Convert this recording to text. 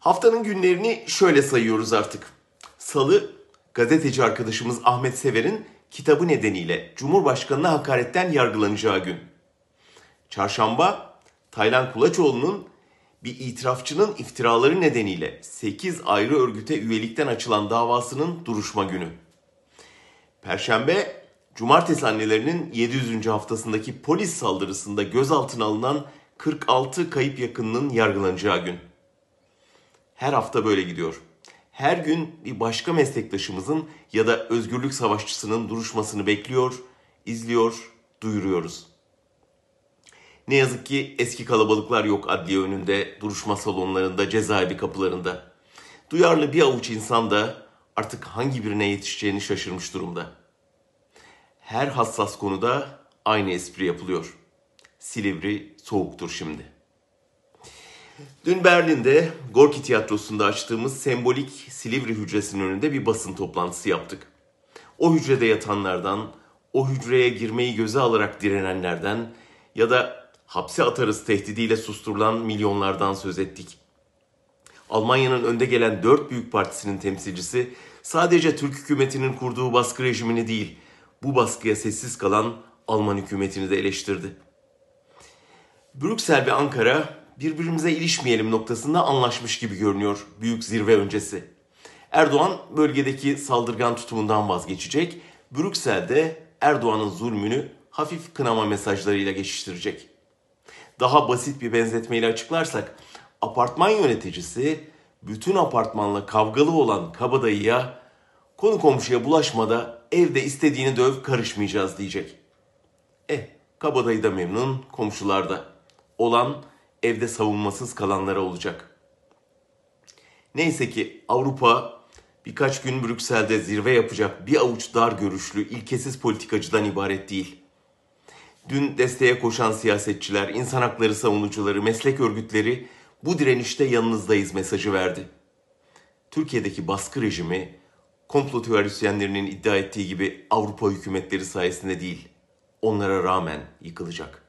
Haftanın günlerini şöyle sayıyoruz artık. Salı, gazeteci arkadaşımız Ahmet Sever'in kitabı nedeniyle Cumhurbaşkanı'na hakaretten yargılanacağı gün. Çarşamba, Taylan Kulaçoğlu'nun bir itirafçının iftiraları nedeniyle 8 ayrı örgüte üyelikten açılan davasının duruşma günü. Perşembe, Cumartesi annelerinin 700. haftasındaki polis saldırısında gözaltına alınan 46 kayıp yakınının yargılanacağı gün. Her hafta böyle gidiyor. Her gün bir başka meslektaşımızın ya da özgürlük savaşçısının duruşmasını bekliyor, izliyor, duyuruyoruz. Ne yazık ki eski kalabalıklar yok adliye önünde, duruşma salonlarında, cezaevi kapılarında. Duyarlı bir avuç insan da artık hangi birine yetişeceğini şaşırmış durumda. Her hassas konuda aynı espri yapılıyor. Silivri soğuktur şimdi. Dün Berlin'de Gorki Tiyatrosu'nda açtığımız sembolik Silivri hücresinin önünde bir basın toplantısı yaptık. O hücrede yatanlardan, o hücreye girmeyi göze alarak direnenlerden ya da hapse atarız tehdidiyle susturulan milyonlardan söz ettik. Almanya'nın önde gelen dört büyük partisinin temsilcisi sadece Türk hükümetinin kurduğu baskı rejimini değil, bu baskıya sessiz kalan Alman hükümetini de eleştirdi. Brüksel ve Ankara birbirimize ilişmeyelim noktasında anlaşmış gibi görünüyor büyük zirve öncesi. Erdoğan bölgedeki saldırgan tutumundan vazgeçecek. Brüksel'de Erdoğan'ın zulmünü hafif kınama mesajlarıyla geçiştirecek. Daha basit bir benzetmeyle açıklarsak apartman yöneticisi bütün apartmanla kavgalı olan kabadayıya konu komşuya bulaşmada evde istediğini döv karışmayacağız diyecek. Eh kabadayı da memnun komşular da. Olan evde savunmasız kalanlara olacak. Neyse ki Avrupa birkaç gün Brüksel'de zirve yapacak bir avuç dar görüşlü, ilkesiz politikacıdan ibaret değil. Dün desteğe koşan siyasetçiler, insan hakları savunucuları, meslek örgütleri bu direnişte yanınızdayız mesajı verdi. Türkiye'deki baskı rejimi komplo teorisyenlerinin iddia ettiği gibi Avrupa hükümetleri sayesinde değil, onlara rağmen yıkılacak.